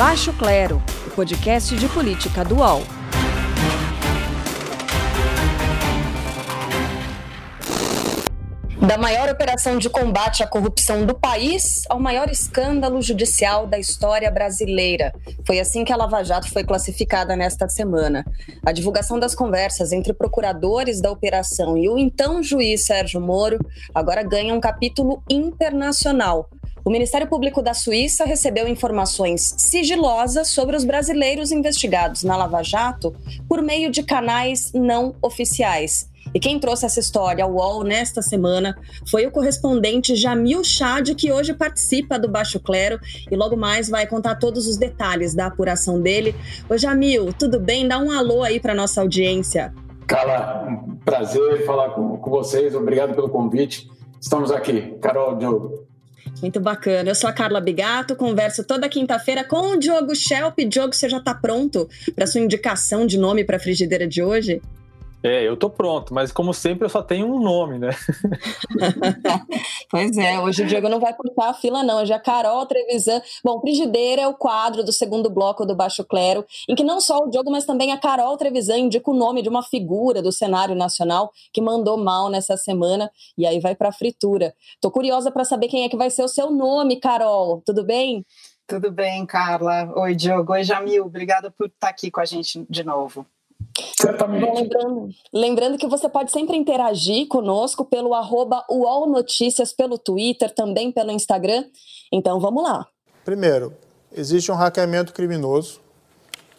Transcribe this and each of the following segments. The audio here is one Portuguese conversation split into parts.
Baixo Clero, o podcast de política do UOL. Da maior operação de combate à corrupção do país ao maior escândalo judicial da história brasileira. Foi assim que a Lava Jato foi classificada nesta semana. A divulgação das conversas entre procuradores da operação e o então juiz Sérgio Moro agora ganha um capítulo internacional. O Ministério Público da Suíça recebeu informações sigilosas sobre os brasileiros investigados na Lava Jato por meio de canais não oficiais. E quem trouxe essa história ao UOL nesta semana foi o correspondente Jamil Chad, que hoje participa do Baixo Clero e logo mais vai contar todos os detalhes da apuração dele. Ô Jamil, tudo bem? Dá um alô aí para nossa audiência. Carla, um prazer falar com, com vocês, obrigado pelo convite. Estamos aqui, Carol, Diogo. Muito bacana. Eu sou a Carla Bigato, converso toda quinta-feira com o Diogo Schelp. Diogo, você já está pronto para sua indicação de nome para a frigideira de hoje? É, eu tô pronto, mas como sempre eu só tenho um nome, né? pois é, hoje o Diego não vai puxar a fila, não. Hoje é a Carol Trevisan. Bom, Frigideira é o quadro do segundo bloco do Baixo Clero, em que não só o Diogo, mas também a Carol Trevisan indica o nome de uma figura do cenário nacional que mandou mal nessa semana e aí vai pra fritura. Tô curiosa para saber quem é que vai ser o seu nome, Carol. Tudo bem? Tudo bem, Carla. Oi, Diogo. Oi, Jamil. Obrigada por estar aqui com a gente de novo. Certamente. Bom, lembrando, lembrando, que você pode sempre interagir conosco pelo arroba UOL Notícias, pelo Twitter, também pelo Instagram. Então vamos lá. Primeiro, existe um hackeamento criminoso.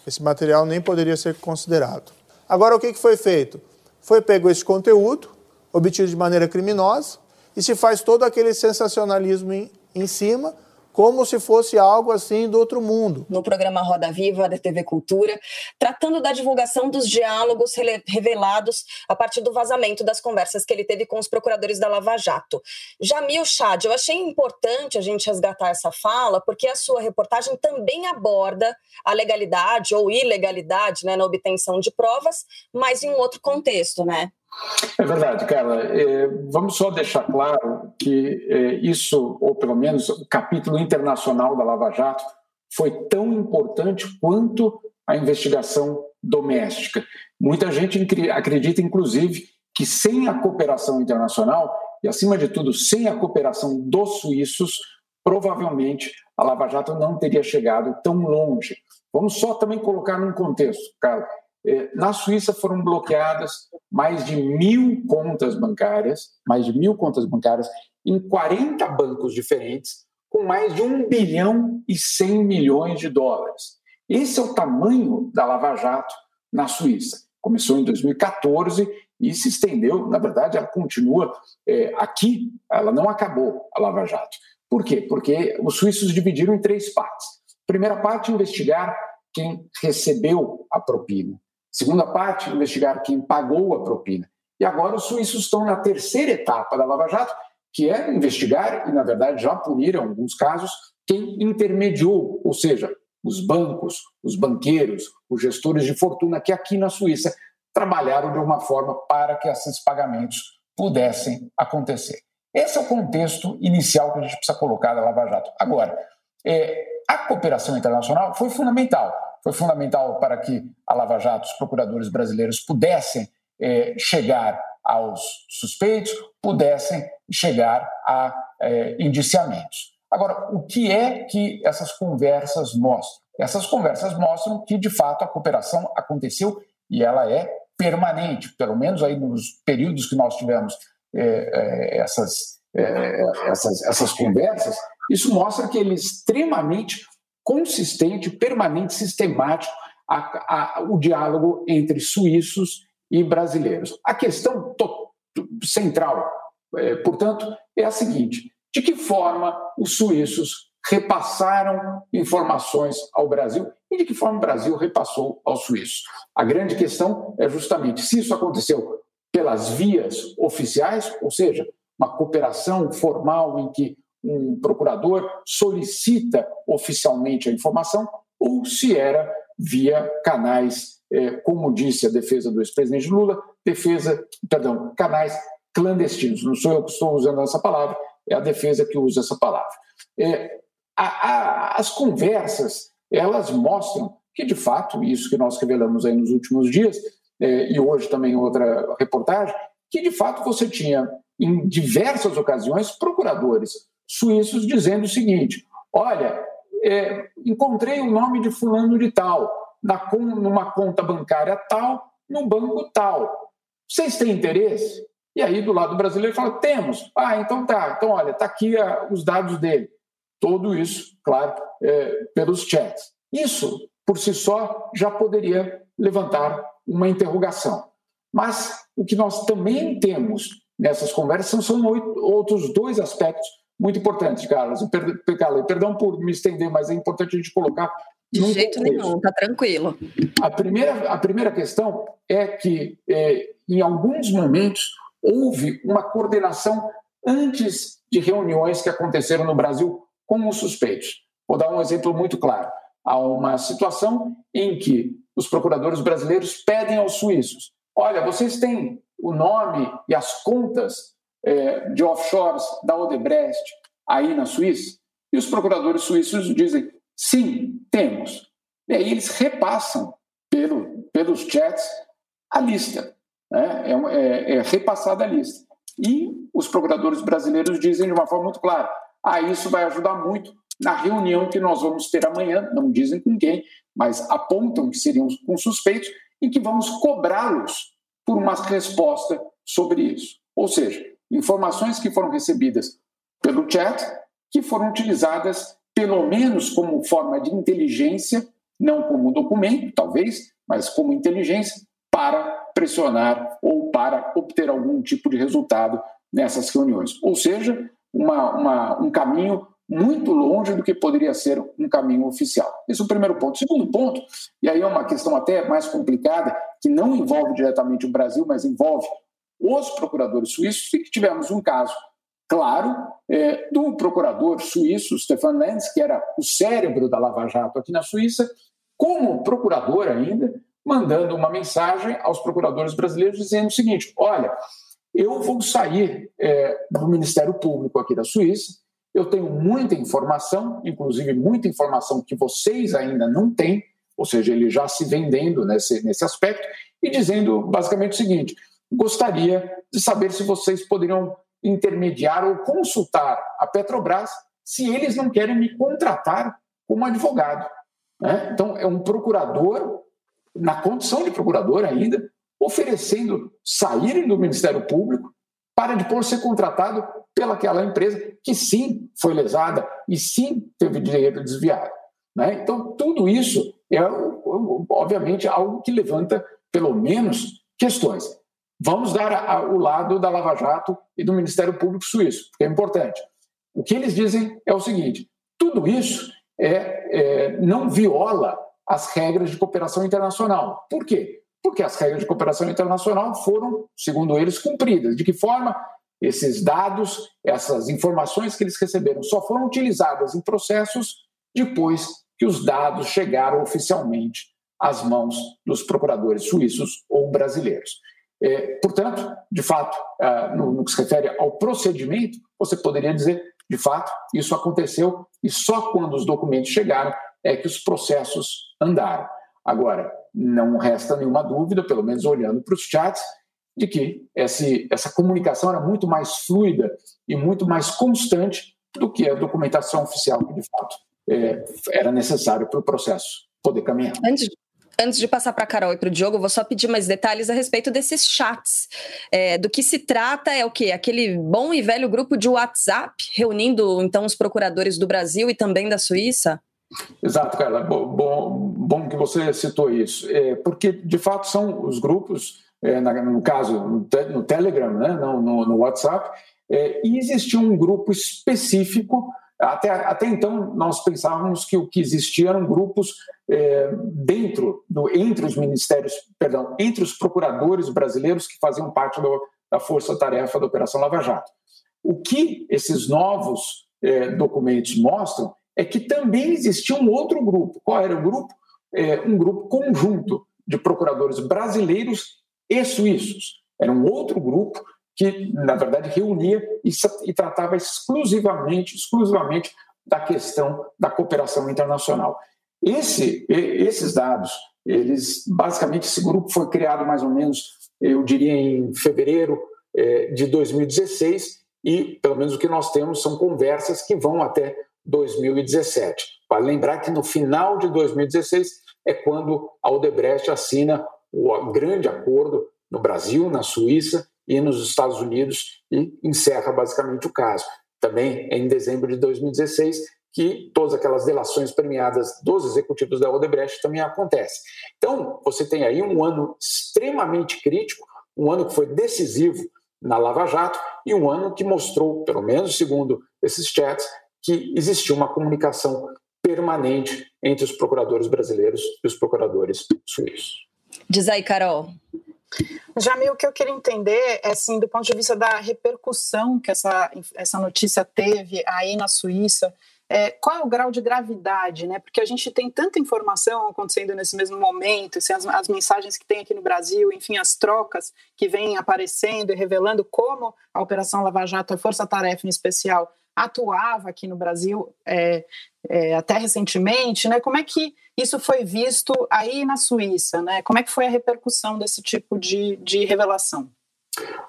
Esse material nem poderia ser considerado. Agora, o que foi feito? Foi pego esse conteúdo, obtido de maneira criminosa, e se faz todo aquele sensacionalismo em, em cima como se fosse algo assim do outro mundo. No programa Roda Viva da TV Cultura, tratando da divulgação dos diálogos revelados a partir do vazamento das conversas que ele teve com os procuradores da Lava Jato. Jamil Chad, eu achei importante a gente resgatar essa fala, porque a sua reportagem também aborda a legalidade ou ilegalidade né, na obtenção de provas, mas em um outro contexto, né? É verdade, Carla. É, vamos só deixar claro que é, isso, ou pelo menos o capítulo internacional da Lava Jato, foi tão importante quanto a investigação doméstica. Muita gente acredita, inclusive, que sem a cooperação internacional, e acima de tudo, sem a cooperação dos suíços, provavelmente a Lava Jato não teria chegado tão longe. Vamos só também colocar num contexto, Carla. É, na Suíça foram bloqueadas mais de mil contas bancárias, mais de mil contas bancárias em 40 bancos diferentes, com mais de 1 bilhão e 100 milhões de dólares. Esse é o tamanho da Lava Jato na Suíça. Começou em 2014 e se estendeu, na verdade, ela continua é, aqui, ela não acabou, a Lava Jato. Por quê? Porque os suíços dividiram em três partes. Primeira parte, investigar quem recebeu a propina. Segunda parte, investigar quem pagou a propina. E agora os suíços estão na terceira etapa da Lava Jato, que é investigar, e na verdade já puniram em alguns casos, quem intermediou, ou seja, os bancos, os banqueiros, os gestores de fortuna que aqui na Suíça trabalharam de uma forma para que esses pagamentos pudessem acontecer. Esse é o contexto inicial que a gente precisa colocar da Lava Jato. Agora, é, a cooperação internacional foi fundamental foi fundamental para que a Lava Jato, os procuradores brasileiros, pudessem eh, chegar aos suspeitos, pudessem chegar a eh, indiciamentos. Agora, o que é que essas conversas mostram? Essas conversas mostram que, de fato, a cooperação aconteceu e ela é permanente, pelo menos aí nos períodos que nós tivemos eh, essas, essas, essas conversas, isso mostra que ele é extremamente consistente, permanente, sistemático a, a, o diálogo entre suíços e brasileiros. A questão central, é, portanto, é a seguinte: de que forma os suíços repassaram informações ao Brasil e de que forma o Brasil repassou aos suíços? A grande questão é justamente se isso aconteceu pelas vias oficiais, ou seja, uma cooperação formal em que um procurador solicita oficialmente a informação ou se era via canais, eh, como disse a defesa do ex-presidente Lula, defesa, perdão, canais clandestinos. Não sou eu que estou usando essa palavra, é a defesa que usa essa palavra. É, a, a, as conversas elas mostram que, de fato, isso que nós revelamos aí nos últimos dias, é, e hoje também outra reportagem, que de fato você tinha, em diversas ocasiões, procuradores suíços dizendo o seguinte: olha, é, encontrei o nome de fulano de tal, na, numa conta bancária tal, num banco tal. Vocês têm interesse? E aí, do lado brasileiro, fala: temos. Ah, então tá. Então, olha, está aqui a, os dados dele. Tudo isso, claro, é, pelos chats. Isso, por si só, já poderia levantar uma interrogação. Mas o que nós também temos nessas conversas são outros dois aspectos muito importantes, Carlos. Perdão por me estender, mas é importante a gente colocar. De jeito contexto. nenhum, tá tranquilo. A primeira, a primeira questão é que, é, em alguns momentos, houve uma coordenação antes de reuniões que aconteceram no Brasil com os suspeitos. Vou dar um exemplo muito claro. Há uma situação em que os procuradores brasileiros pedem aos suíços: olha, vocês têm o nome e as contas é, de offshores da Odebrecht aí na Suíça? E os procuradores suíços dizem: sim, temos. E aí eles repassam pelo, pelos chats a lista, né? é, é, é repassada a lista. E os procuradores brasileiros dizem de uma forma muito clara: ah, isso vai ajudar muito na reunião que nós vamos ter amanhã, não dizem com quem, mas apontam que seriam com suspeitos, e que vamos cobrá-los por uma resposta sobre isso. Ou seja, informações que foram recebidas pelo chat, que foram utilizadas pelo menos como forma de inteligência, não como documento, talvez, mas como inteligência, para pressionar ou para obter algum tipo de resultado nessas reuniões. Ou seja, uma, uma, um caminho muito longe do que poderia ser um caminho oficial. Esse é o primeiro ponto. Segundo ponto, e aí é uma questão até mais complicada, que não envolve diretamente o Brasil, mas envolve os procuradores suíços, e que tivemos um caso claro é, do procurador suíço, Stefan Lenz, que era o cérebro da Lava Jato aqui na Suíça, como procurador ainda, mandando uma mensagem aos procuradores brasileiros dizendo o seguinte: olha, eu vou sair é, do Ministério Público aqui da Suíça eu tenho muita informação, inclusive muita informação que vocês ainda não têm, ou seja, ele já se vendendo nesse, nesse aspecto, e dizendo basicamente o seguinte: gostaria de saber se vocês poderiam intermediar ou consultar a Petrobras se eles não querem me contratar como advogado. Né? Então, é um procurador, na condição de procurador ainda, oferecendo saírem do Ministério Público para depois ser contratado pelaquela empresa que sim foi lesada e sim teve dinheiro desviado. Né? Então, tudo isso é, obviamente, algo que levanta, pelo menos, questões. Vamos dar o lado da Lava Jato e do Ministério Público Suíço, porque é importante. O que eles dizem é o seguinte: tudo isso é, é, não viola as regras de cooperação internacional. Por quê? Porque as regras de cooperação internacional foram, segundo eles, cumpridas. De que forma? Esses dados, essas informações que eles receberam só foram utilizadas em processos depois que os dados chegaram oficialmente às mãos dos procuradores suíços ou brasileiros. É, portanto, de fato, ah, no, no que se refere ao procedimento, você poderia dizer, de fato, isso aconteceu e só quando os documentos chegaram é que os processos andaram. Agora, não resta nenhuma dúvida, pelo menos olhando para os chats, de que esse, essa comunicação era muito mais fluida e muito mais constante do que a documentação oficial que, de fato, é, era necessário para o processo poder caminhar. Antes, antes de passar para a Carol e para o Diogo, vou só pedir mais detalhes a respeito desses chats. É, do que se trata é o quê? Aquele bom e velho grupo de WhatsApp reunindo então os procuradores do Brasil e também da Suíça? Exato, Carla. Bom, bom, que você citou isso. É, porque, de fato, são os grupos é, no caso no, te, no Telegram, né, não no, no WhatsApp, é, e existia um grupo específico. Até, até então, nós pensávamos que o que existia eram grupos é, dentro, do, entre os ministérios, perdão, entre os procuradores brasileiros que faziam parte do, da força-tarefa da Operação Lava Jato. O que esses novos é, documentos mostram é que também existia um outro grupo. Qual era o grupo? É, um grupo conjunto de procuradores brasileiros e suíços. Era um outro grupo que, na verdade, reunia e, e tratava exclusivamente, exclusivamente da questão da cooperação internacional. Esse, esses dados, eles basicamente esse grupo foi criado mais ou menos, eu diria, em fevereiro é, de 2016 e pelo menos o que nós temos são conversas que vão até 2017. Vale lembrar que no final de 2016 é quando a Odebrecht assina o grande acordo no Brasil, na Suíça e nos Estados Unidos e encerra basicamente o caso. Também em dezembro de 2016 que todas aquelas delações premiadas dos executivos da Odebrecht também acontecem. Então, você tem aí um ano extremamente crítico, um ano que foi decisivo na Lava Jato e um ano que mostrou, pelo menos segundo esses chats, que existia uma comunicação permanente entre os procuradores brasileiros e os procuradores suíços. Diz aí, Carol. Jamil, o que eu queria entender é, assim, do ponto de vista da repercussão que essa, essa notícia teve aí na Suíça, é, qual é o grau de gravidade, né? Porque a gente tem tanta informação acontecendo nesse mesmo momento, assim, as, as, mensagens que tem aqui no Brasil, enfim, as trocas que vêm aparecendo e revelando como a Operação Lava Jato, a Força Tarefa em especial, atuava aqui no Brasil é, é, até recentemente, né? Como é que isso foi visto aí na Suíça, né? Como é que foi a repercussão desse tipo de, de revelação?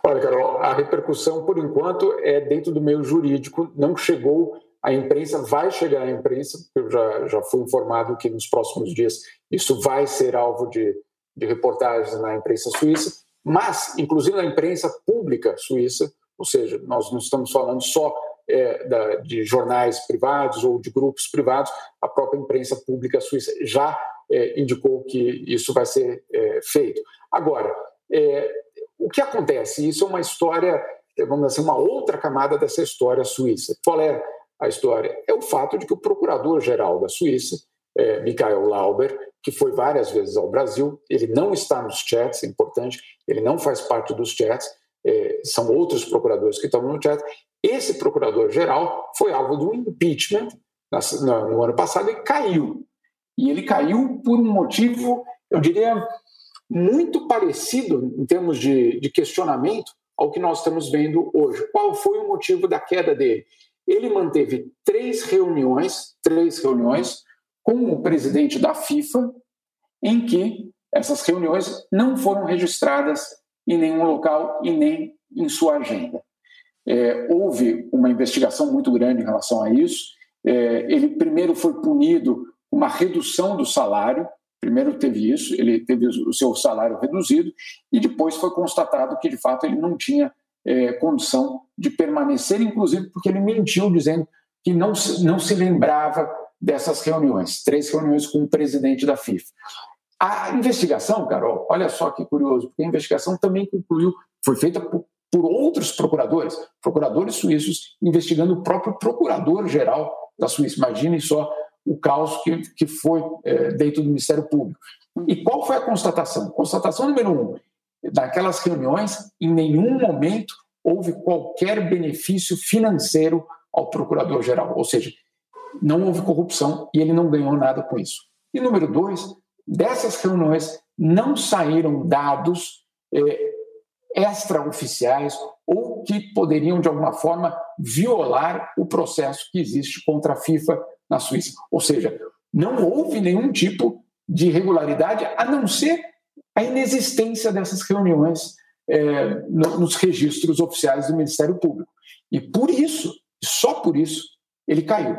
Olha, Carol, a repercussão, por enquanto, é dentro do meio jurídico, não chegou à imprensa, vai chegar à imprensa, eu já, já fui informado que nos próximos dias isso vai ser alvo de, de reportagens na imprensa suíça, mas, inclusive na imprensa pública suíça, ou seja, nós não estamos falando só é, da, de jornais privados ou de grupos privados, a própria imprensa pública suíça já é, indicou que isso vai ser é, feito. Agora, é, o que acontece? Isso é uma história, vamos dizer, uma outra camada dessa história suíça. Qual é a história? É o fato de que o procurador-geral da Suíça, é, Michael Lauber, que foi várias vezes ao Brasil, ele não está nos chats, é importante, ele não faz parte dos chats, é, são outros procuradores que estão no chat, esse procurador-geral foi alvo do impeachment no ano passado e caiu. E ele caiu por um motivo, eu diria, muito parecido em termos de, de questionamento ao que nós estamos vendo hoje. Qual foi o motivo da queda dele? Ele manteve três reuniões, três reuniões com o presidente da FIFA, em que essas reuniões não foram registradas em nenhum local e nem em sua agenda. É, houve uma investigação muito grande em relação a isso. É, ele primeiro foi punido uma redução do salário, primeiro teve isso, ele teve o seu salário reduzido, e depois foi constatado que, de fato, ele não tinha é, condição de permanecer, inclusive porque ele mentiu dizendo que não se, não se lembrava dessas reuniões, três reuniões com o presidente da FIFA. A investigação, Carol, olha só que curioso, porque a investigação também concluiu, foi feita por por outros procuradores, procuradores suíços, investigando o próprio procurador-geral da Suíça. Imaginem só o caos que, que foi é, dentro do Ministério Público. E qual foi a constatação? Constatação número um: naquelas reuniões, em nenhum momento houve qualquer benefício financeiro ao procurador-geral, ou seja, não houve corrupção e ele não ganhou nada com isso. E número dois, dessas reuniões não saíram dados é, extraoficiais ou que poderiam, de alguma forma, violar o processo que existe contra a FIFA na Suíça. Ou seja, não houve nenhum tipo de irregularidade, a não ser a inexistência dessas reuniões é, nos registros oficiais do Ministério Público. E por isso, só por isso, ele caiu.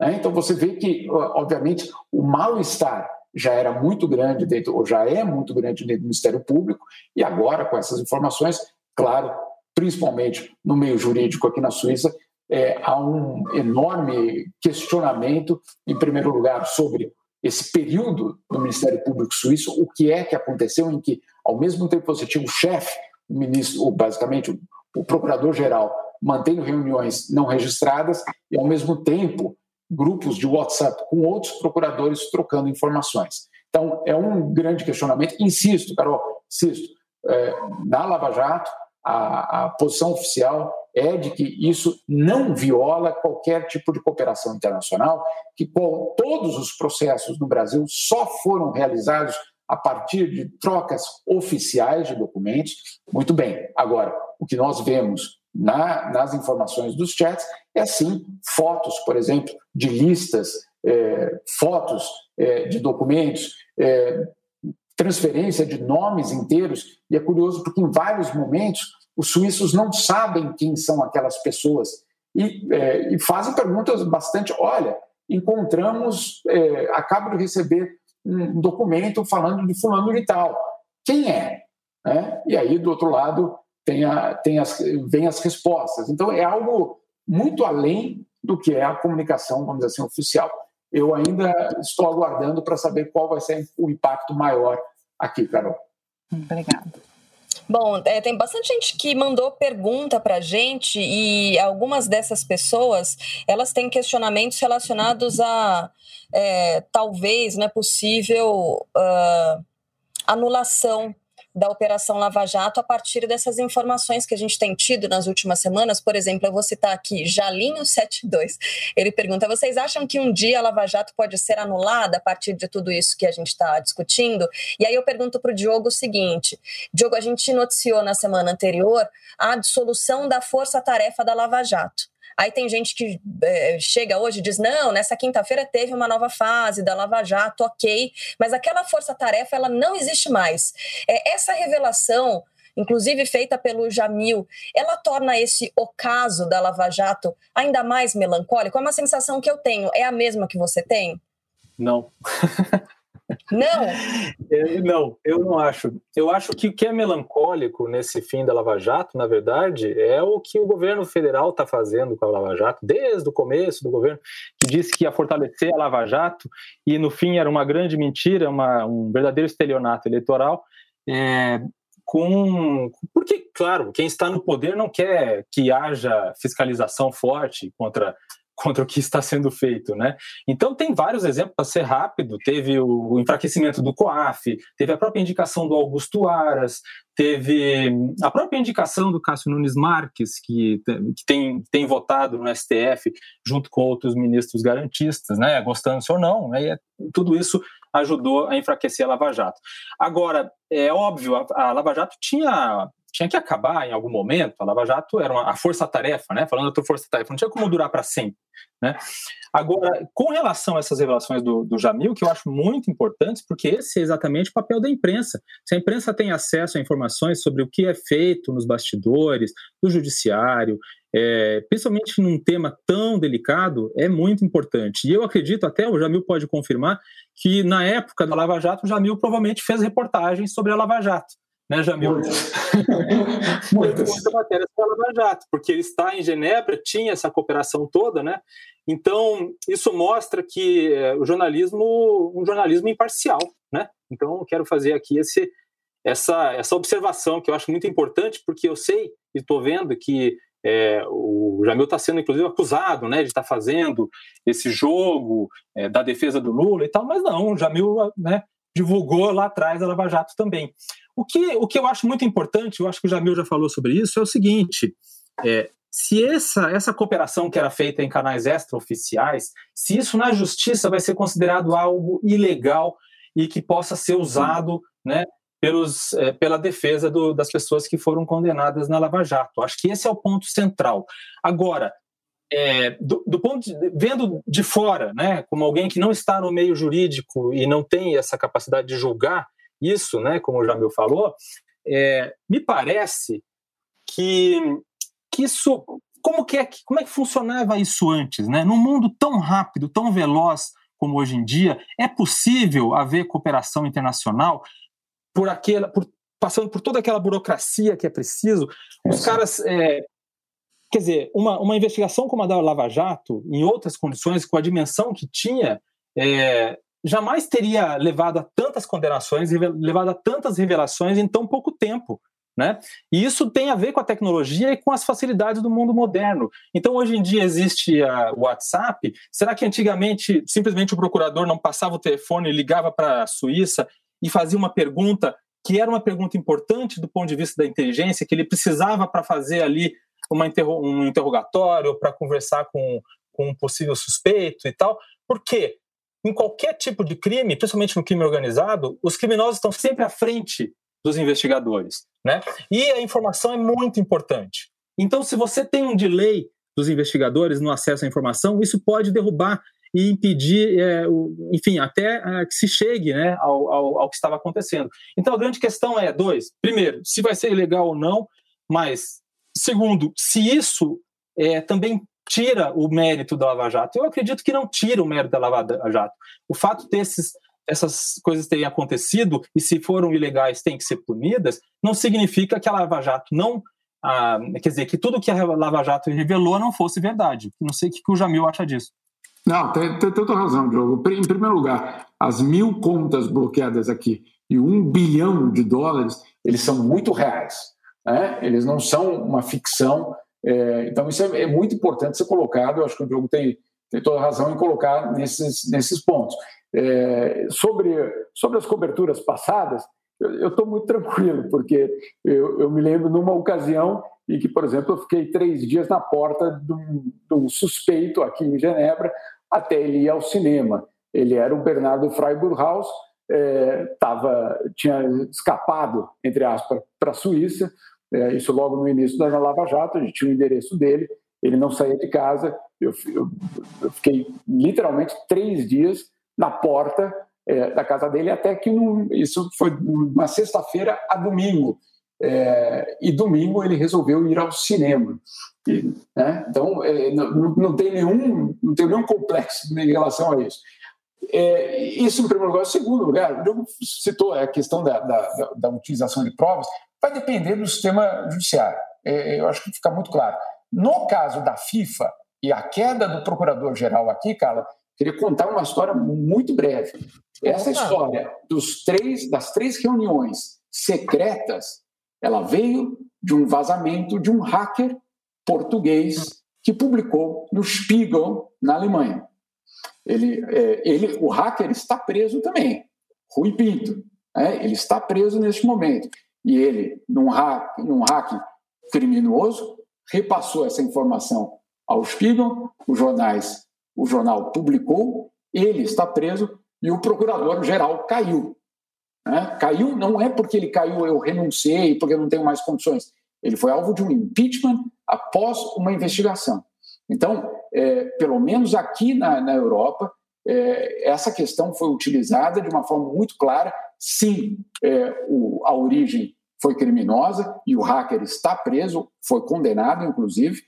Né? Então você vê que, obviamente, o mal-estar já era muito grande dentro, ou já é muito grande dentro do Ministério Público, e agora, com essas informações, claro, principalmente no meio jurídico aqui na Suíça, é, há um enorme questionamento, em primeiro lugar, sobre esse período do Ministério Público Suíço, o que é que aconteceu em que, ao mesmo tempo que você tinha o chefe, o ministro, ou basicamente o, procurador-geral, mantendo reuniões não registradas, e ao mesmo tempo grupos de WhatsApp com outros procuradores trocando informações. Então, é um grande questionamento. Insisto, Carol, insisto, é, na Lava Jato, a, a, posição oficial é de que isso não viola qualquer tipo de cooperação internacional, que com todos os processos no Brasil só foram realizados a partir de trocas oficiais de documentos. Muito bem. Agora, o que nós vemos na, nas informações dos chats é sim fotos, por exemplo, de listas é, fotos é, de documentos, é, transferência de nomes inteiros, e é curioso porque em vários momentos os suíços não sabem quem são aquelas pessoas e, é, e fazem perguntas bastante. Olha, encontramos, é, acabo de receber um documento falando de fulano de tal. Quem é? é? E aí, do outro lado, tem, a, tem as, vem as respostas. Então, é algo muito além do que é a comunicação, vamos dizer assim, oficial. Eu ainda estou aguardando para saber qual vai ser o impacto maior aqui, Carol. Obrigada. Bom, é, tem bastante gente que mandou pergunta para a gente e algumas dessas pessoas elas têm questionamentos relacionados a é, talvez não é possível uh, anulação da Operação Lava Jato a partir dessas informações que a gente tem tido nas últimas semanas. Por exemplo, eu vou citar aqui Jalinho72. Ele pergunta: vocês acham que um dia a Lava Jato pode ser anulada a partir de tudo isso que a gente está discutindo? E aí eu pergunto para o Diogo o seguinte: Diogo, a gente noticiou na semana anterior a dissolução da força-tarefa da Lava Jato. Aí tem gente que é, chega hoje e diz: não, nessa quinta-feira teve uma nova fase da Lava Jato, ok, mas aquela força-tarefa ela não existe mais. É, essa revelação inclusive feita pelo Jamil, ela torna esse ocaso da Lava Jato ainda mais melancólico? É uma sensação que eu tenho. É a mesma que você tem? Não. Não? Não, eu não acho. Eu acho que o que é melancólico nesse fim da Lava Jato, na verdade, é o que o governo federal está fazendo com a Lava Jato, desde o começo do governo, que disse que ia fortalecer a Lava Jato, e no fim era uma grande mentira, uma, um verdadeiro estelionato eleitoral. É, com porque claro quem está no poder não quer que haja fiscalização forte contra contra o que está sendo feito, né? Então tem vários exemplos para ser rápido. Teve o enfraquecimento do COAF, teve a própria indicação do Augusto Aras, teve a própria indicação do Cássio Nunes Marques, que, que tem, tem votado no STF junto com outros ministros garantistas, né? Gostando-se ou não, né? tudo isso ajudou a enfraquecer a Lava Jato. Agora, é óbvio, a, a Lava Jato tinha tinha que acabar em algum momento. A Lava Jato era uma, a força-tarefa, né? Falando da força-tarefa, não tinha como durar para sempre, né? Agora, com relação a essas revelações do, do Jamil, que eu acho muito importantes, porque esse é exatamente o papel da imprensa. Se a imprensa tem acesso a informações sobre o que é feito nos bastidores, do judiciário, é, principalmente num tema tão delicado, é muito importante. E eu acredito, até o Jamil pode confirmar, que na época da Lava Jato, o Jamil provavelmente fez reportagens sobre a Lava Jato né, Jamil? Muitas. Muita matéria sobre a Lava Jato, porque ele está em Genebra, tinha essa cooperação toda, né? Então, isso mostra que é, o jornalismo, um jornalismo imparcial, né? Então, quero fazer aqui esse, essa, essa observação que eu acho muito importante, porque eu sei e estou vendo que é, o Jamil está sendo, inclusive, acusado né, de estar tá fazendo esse jogo é, da defesa do Lula e tal, mas não, o Jamil né, divulgou lá atrás a Lava Jato também. O que, o que eu acho muito importante, eu acho que o Jamil já falou sobre isso, é o seguinte: é, se essa, essa cooperação que era feita em canais extraoficiais, se isso na justiça vai ser considerado algo ilegal e que possa ser usado né, pelos, é, pela defesa do, das pessoas que foram condenadas na Lava Jato. Acho que esse é o ponto central. Agora, é, do, do, ponto de, vendo de fora, né, como alguém que não está no meio jurídico e não tem essa capacidade de julgar isso, né, como o Jamil falou, é, me parece que, que isso como que é como é que funcionava isso antes, né? Num mundo tão rápido, tão veloz como hoje em dia, é possível haver cooperação internacional por aquela, por, passando por toda aquela burocracia que é preciso. Os caras é, Quer dizer, uma, uma investigação como a da Lava Jato, em outras condições, com a dimensão que tinha, é, jamais teria levado a tantas condenações, levado a tantas revelações em tão pouco tempo. Né? E isso tem a ver com a tecnologia e com as facilidades do mundo moderno. Então, hoje em dia existe o WhatsApp. Será que antigamente simplesmente o procurador não passava o telefone, ligava para a Suíça e fazia uma pergunta que era uma pergunta importante do ponto de vista da inteligência, que ele precisava para fazer ali uma interro um interrogatório para conversar com, com um possível suspeito e tal. Porque em qualquer tipo de crime, principalmente no crime organizado, os criminosos estão sempre à frente dos investigadores, né? E a informação é muito importante. Então, se você tem um delay dos investigadores no acesso à informação, isso pode derrubar e impedir, é, o, enfim, até é, que se chegue né, ao, ao, ao, que estava acontecendo. Então a grande questão é: dois, primeiro, se vai ser ilegal ou não, mas, segundo, se isso é, também tira o mérito da Lava Jato. Eu acredito que não tira o mérito da Lava Jato. O fato desses essas coisas terem acontecido e se foram ilegais têm que ser punidas, não significa que a Lava Jato não ah, quer dizer, que tudo que a Lava Jato revelou não fosse verdade. Não sei o que o Jamil acha disso. Não, tem, tem toda razão, Diogo. Em primeiro lugar, as mil contas bloqueadas aqui e um bilhão de dólares, eles são muito reais. Né? Eles não são uma ficção. É, então, isso é, é, muito importante ser colocado. Eu acho que o Diogo tem, tem toda razão em colocar nesses, nesses pontos. É, sobre, sobre as coberturas passadas, eu estou muito tranquilo, porque eu, eu, me lembro numa ocasião em que, por exemplo, eu fiquei três dias na porta de um, de um suspeito aqui em Genebra até ele ir ao cinema. Ele era o Bernardo Freiburghaus, é, tava, tinha escapado, entre aspas, para a Suíça, é, isso logo no início da Lava Jato, a gente tinha o endereço dele, ele não saía de casa, eu, eu, eu fiquei literalmente três dias na porta é, da casa dele, até que isso foi uma sexta-feira a domingo. É, e domingo ele resolveu ir ao cinema. E, né? Então, é, não, não, tem nenhum, não tem nenhum complexo em relação a isso. É, isso em primeiro lugar. Em segundo lugar, o citou a questão da, da, da, utilização de provas, vai depender do sistema judiciário. É, eu acho que fica muito claro. No caso da FIFA e a queda do procurador-geral aqui, Carla, queria contar uma história muito breve. Essa história dos três, das três reuniões secretas, ela veio de um vazamento de um hacker português que publicou no Spiegel, na Alemanha. Ele, é, ele, o hacker está preso também, Rui Pinto. É, ele está preso neste momento. E ele, num hack, num hack criminoso, repassou essa informação ao Spiegel, os jornais o jornal publicou, ele está preso e o procurador-geral caiu. Né? Caiu não é porque ele caiu, eu renunciei, porque eu não tenho mais condições. Ele foi alvo de um impeachment após uma investigação. Então, é, pelo menos aqui na, na Europa, é, essa questão foi utilizada de uma forma muito clara. Sim, é, o, a origem foi criminosa e o hacker está preso, foi condenado, inclusive,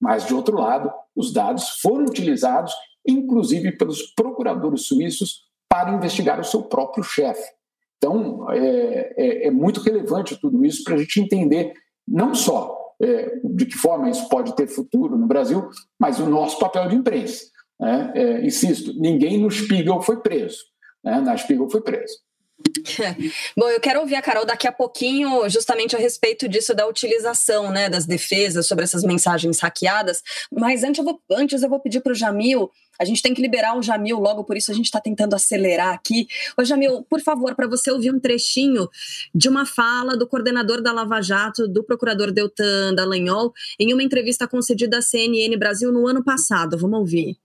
mas, de outro lado, os dados foram utilizados, inclusive pelos procuradores suíços, para investigar o seu próprio chefe. Então, é, é, é, muito relevante tudo isso para a gente entender não só é, de que forma isso pode ter futuro no Brasil, mas o nosso papel de imprensa. Né? É, insisto, ninguém no Spiegel foi preso. Né? Na Spiegel foi preso. Bom, eu quero ouvir a Carol daqui a pouquinho, justamente a respeito disso da utilização né, das defesas sobre essas mensagens hackeadas. Mas antes eu vou, antes eu vou pedir para o Jamil. A gente tem que liberar o Jamil logo, por isso a gente está tentando acelerar aqui. Ô, Jamil, por favor, para você ouvir um trechinho de uma fala do coordenador da Lava Jato, do procurador Deltan Dallagnol, em uma entrevista concedida à CNN Brasil no ano passado. Vamos ouvir.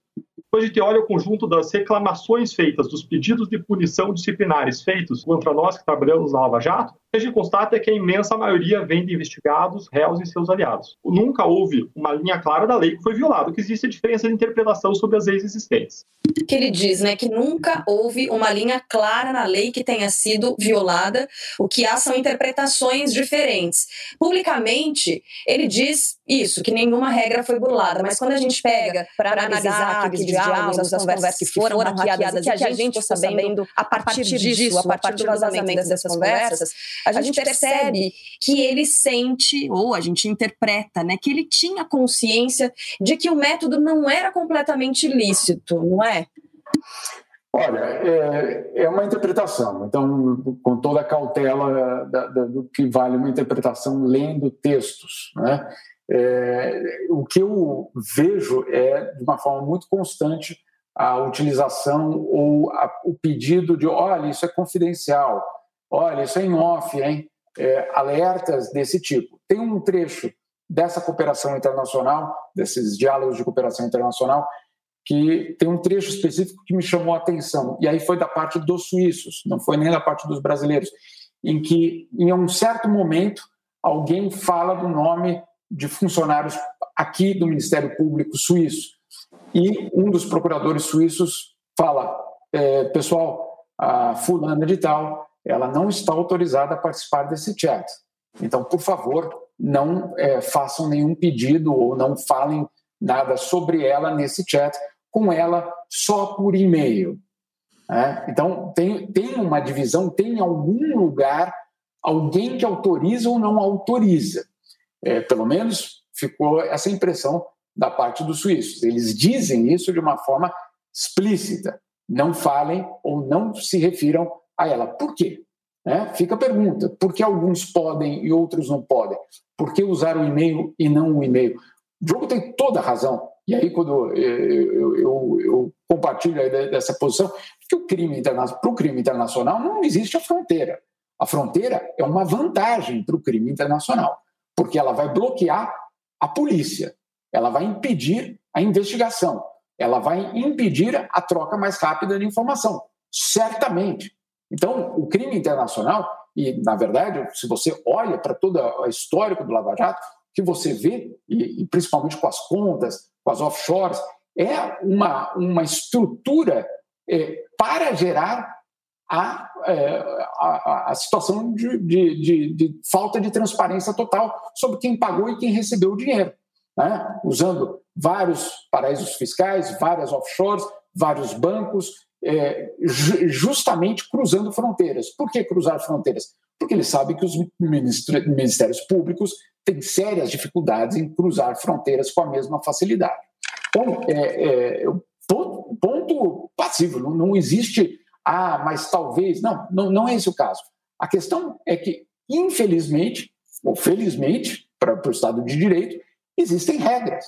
Quando a gente olha o conjunto das reclamações feitas, dos pedidos de punição disciplinares feitos contra nós que trabalhamos na Lava Jato, a gente constata que a imensa maioria vem de investigados, réus e seus aliados. Nunca houve uma linha clara da lei que foi violada, que existe a diferença de interpretação sobre as leis existentes. Que ele diz, né, que nunca houve uma linha clara na lei que tenha sido violada, o que há são interpretações diferentes. Publicamente, ele diz isso, que nenhuma regra foi burlada, mas quando a gente pega para analisar aqueles diálogos, as conversas que foram hackeadas que a gente ficou sabendo a partir disso, a partir do vazamento dessas conversas, a gente, a gente percebe que ele sente, ou a gente interpreta, né, que ele tinha consciência de que o método não era completamente ilícito, não é? Olha, é, é uma interpretação. Então, com toda a cautela da, da, do que vale uma interpretação lendo textos, né? É, o que eu vejo é, de uma forma muito constante, a utilização ou a, o pedido de: olha, isso é confidencial, Olha, isso é em off, hein? É, alertas desse tipo. Tem um trecho dessa cooperação internacional, desses diálogos de cooperação internacional, que tem um trecho específico que me chamou a atenção, e aí foi da parte dos suíços, não foi nem da parte dos brasileiros, em que, em um certo momento, alguém fala do nome de funcionários aqui do Ministério Público suíço. e um dos procuradores suíços fala: é, pessoal, a fulana de tal, ela não está autorizada a participar desse chat. Então, por favor, não é, façam nenhum pedido ou não falem nada sobre ela nesse chat, com ela só por e-mail. É? Então, tem, tem uma divisão, tem algum lugar alguém que autoriza ou não autoriza. É, pelo menos ficou essa impressão da parte dos suíços. Eles dizem isso de uma forma explícita. Não falem ou não se refiram a ela. Por quê? É, fica a pergunta: por que alguns podem e outros não podem? Por que usar o e-mail e não o e-mail? O jogo tem toda a razão. E aí, quando eu, eu, eu, eu compartilho dessa posição, que o crime internacional, para o crime internacional não existe a fronteira. A fronteira é uma vantagem para o crime internacional, porque ela vai bloquear a polícia, ela vai impedir a investigação, ela vai impedir a troca mais rápida de informação, certamente. Então, o crime internacional, e na verdade, se você olha para toda a história do Lava Jato, o que você vê, e, e principalmente com as contas, com as offshores, é uma, uma estrutura é, para gerar a, é, a, a, situação de, de, de, de, falta de transparência total sobre quem pagou e quem recebeu o dinheiro, né? usando vários paraísos fiscais, várias offshores, vários bancos, é, justamente cruzando fronteiras. Por que cruzar fronteiras? Porque ele sabe que os ministérios públicos têm sérias dificuldades em cruzar fronteiras com a mesma facilidade. Então, é, é, ponto, ponto passivo, não, não, existe, ah, mas talvez. Não, não, não é esse o caso. A questão é que, infelizmente, ou felizmente, para o Estado de Direito, existem regras.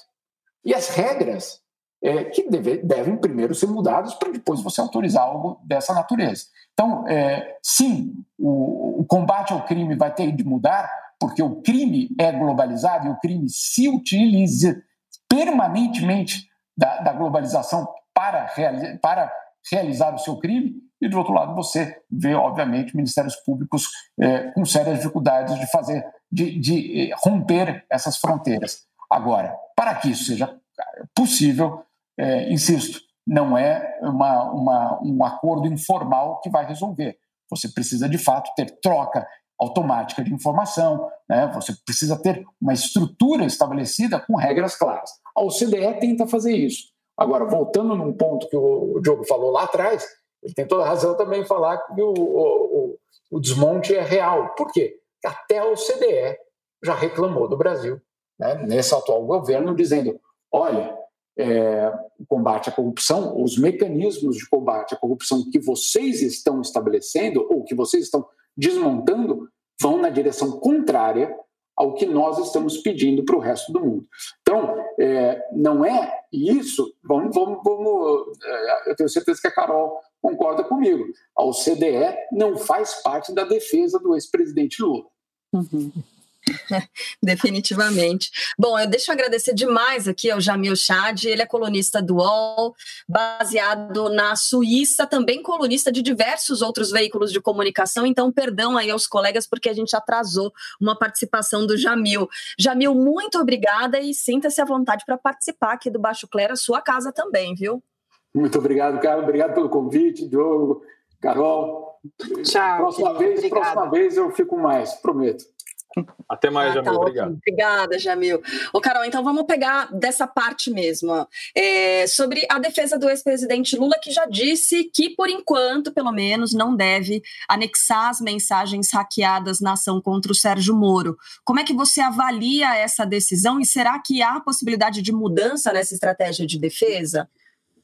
E as regras é, que deve, devem primeiro ser mudadas para depois você autorizar algo dessa natureza. Então, é, sim, o, o, combate ao crime vai ter de mudar, porque o crime é globalizado e o crime se utiliza permanentemente da, da globalização para, para realizar o seu crime, e do outro lado você vê, obviamente, ministérios públicos é, com sérias dificuldades de fazer, de, de é, romper essas fronteiras. Agora, para que isso seja possível, é, insisto, não é uma, uma, um acordo informal que vai resolver. Você precisa, de fato, ter troca automática de informação, né? você precisa ter uma estrutura estabelecida com regras claras. A OCDE tenta fazer isso. Agora, voltando num ponto que o Diogo falou lá atrás, ele tem toda razão também falar que o, o, o desmonte é real. Por quê? Até a OCDE já reclamou do Brasil, né? nesse atual governo, dizendo: olha, é, o combate à corrupção, os mecanismos de combate à corrupção que vocês estão estabelecendo ou que vocês estão desmontando vão na direção contrária ao que nós estamos pedindo para o resto do mundo. Então, é, não é isso. Vamos, vamos, vamos é, eu tenho certeza que a Carol concorda comigo. A OCDE não faz parte da defesa do ex-presidente Lula. Uhum. Definitivamente. Bom, eu deixo agradecer demais aqui ao Jamil Chad, ele é colunista do UOL, baseado na Suíça, também colunista de diversos outros veículos de comunicação, então perdão aí aos colegas porque a gente atrasou uma participação do Jamil. Jamil, muito obrigada e sinta-se à vontade para participar aqui do Baixo Clero, a sua casa também, viu? Muito obrigado, Carlos. Obrigado pelo convite, Diogo, Carol. Tchau. Próxima vez, próxima vez eu fico mais, prometo. Até mais, ah, Jamil. Tá obrigado. Ótimo. Obrigada, Jamil. Ô, Carol, então vamos pegar dessa parte mesmo. É, sobre a defesa do ex-presidente Lula, que já disse que, por enquanto, pelo menos, não deve anexar as mensagens hackeadas na ação contra o Sérgio Moro. Como é que você avalia essa decisão e será que há possibilidade de mudança nessa estratégia de defesa?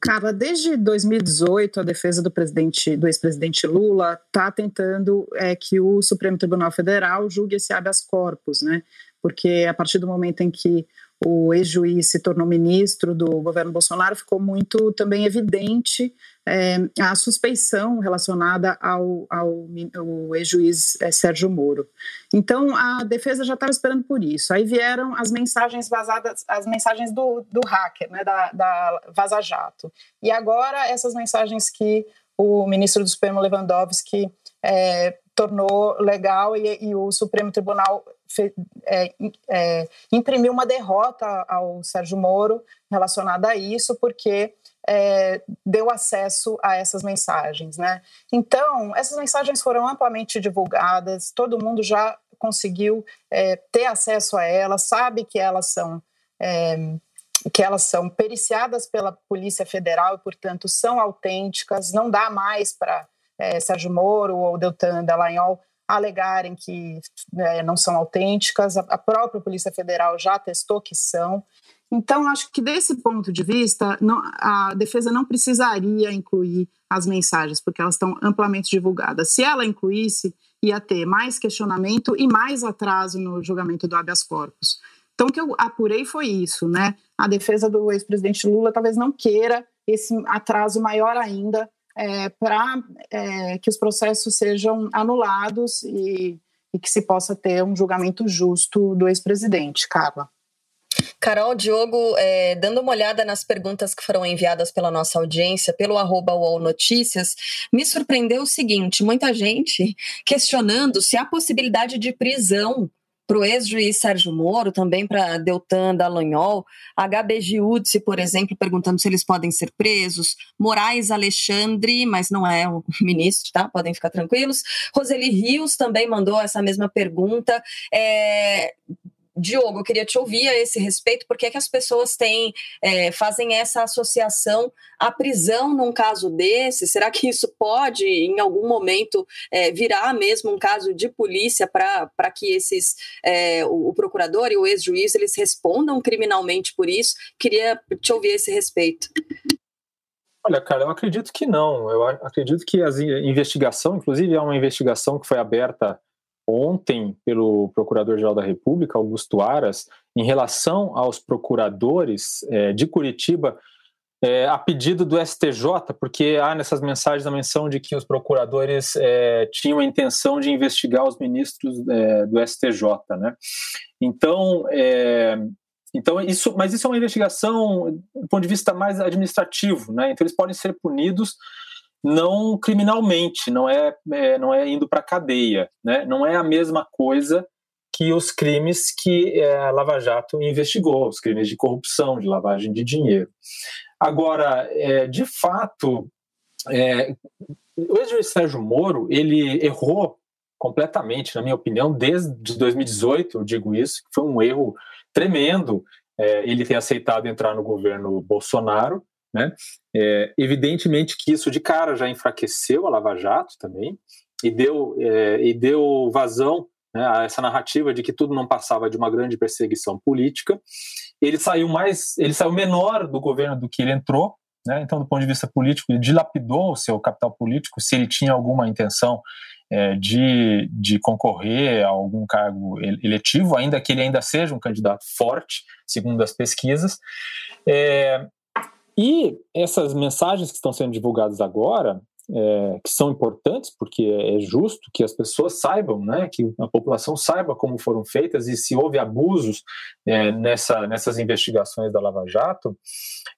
Cara, desde 2018, a defesa do presidente, do ex-presidente Lula está tentando é, que o Supremo Tribunal Federal julgue esse habeas corpus, né? Porque a partir do momento em que o ex-juiz se tornou ministro do governo Bolsonaro, ficou muito também evidente é, a suspeição relacionada ao, ao, ao ex-juiz é, Sérgio Moro. Então, a defesa já estava esperando por isso. Aí vieram as mensagens vazadas, as mensagens do, do hacker, né, da, da Vaza Jato. E agora, essas mensagens que o ministro do Supremo Lewandowski é, tornou legal e, e, o Supremo Tribunal é, é, imprimiu uma derrota ao Sérgio Moro relacionada a isso, porque é, deu acesso a essas mensagens, né? Então, essas mensagens foram amplamente divulgadas, todo mundo já conseguiu é, ter acesso a elas, sabe que elas são é, que elas são periciadas pela Polícia Federal e, portanto, são autênticas. Não dá mais para é, Sérgio Moro ou Deltan Dallagnol alegarem que é, não são autênticas. A própria Polícia Federal já testou que são. Então, acho que desse ponto de vista, não, a defesa não precisaria incluir as mensagens, porque elas estão amplamente divulgadas. Se ela incluísse, ia ter mais questionamento e mais atraso no julgamento do habeas corpus. Então, o que eu apurei foi isso, né? A defesa do ex-presidente Lula talvez não queira esse atraso maior ainda é, para é, que os processos sejam anulados e, e que se possa ter um julgamento justo do ex-presidente, Carla. Carol, Diogo, é, dando uma olhada nas perguntas que foram enviadas pela nossa audiência, pelo arroba UOL Notícias, me surpreendeu o seguinte: muita gente questionando se há possibilidade de prisão para o ex-juiz Sérgio Moro, também para Deltan Dallagnol, HB Giudice, por exemplo, perguntando se eles podem ser presos, Moraes Alexandre, mas não é o ministro, tá? Podem ficar tranquilos. Roseli Rios também mandou essa mesma pergunta. É, Diogo, eu queria te ouvir a esse respeito, porque é que as pessoas têm, é, fazem essa associação à prisão num caso desse? Será que isso pode, em algum momento, é, virar mesmo um caso de polícia para que esses, é, o, o, procurador e o ex-juiz, eles respondam criminalmente por isso? Queria te ouvir a esse respeito. Olha, cara, eu acredito que não. Eu acredito que a investigação, inclusive, é uma investigação que foi aberta ontem pelo Procurador-Geral da República, Augusto Aras, em relação aos procuradores é, de Curitiba, é, a pedido do STJ, porque há nessas mensagens a menção de que os procuradores é, tinham a intenção de investigar os ministros é, do STJ, né? Então, é, então isso, mas isso é uma investigação do ponto de vista mais administrativo, né? Então eles podem ser punidos não criminalmente, não é, é não é indo para cadeia, né? Não é a mesma coisa que os crimes que é, Lava Jato investigou, os crimes de corrupção, de lavagem de dinheiro. Agora, é, de fato, é, o ex-juiz Sérgio Moro ele errou completamente, na minha opinião, desde 2018, eu digo isso, foi um erro tremendo é, ele ter aceitado entrar no governo Bolsonaro, né? É, evidentemente que isso de cara já enfraqueceu a Lava Jato também e deu, é, e deu vazão né, a essa narrativa de que tudo não passava de uma grande perseguição política. Ele saiu mais, ele saiu menor do governo do que ele entrou, né? então do ponto de vista político ele dilapidou o seu capital político se ele tinha alguma intenção é, de, de concorrer a algum cargo eletivo, ainda que ele ainda seja um candidato forte, segundo as pesquisas. É, e essas mensagens que estão sendo divulgadas agora, é, que são importantes, porque é justo que as pessoas saibam, né, que a população saiba como foram feitas e se houve abusos é, nessa, nessas investigações da Lava Jato,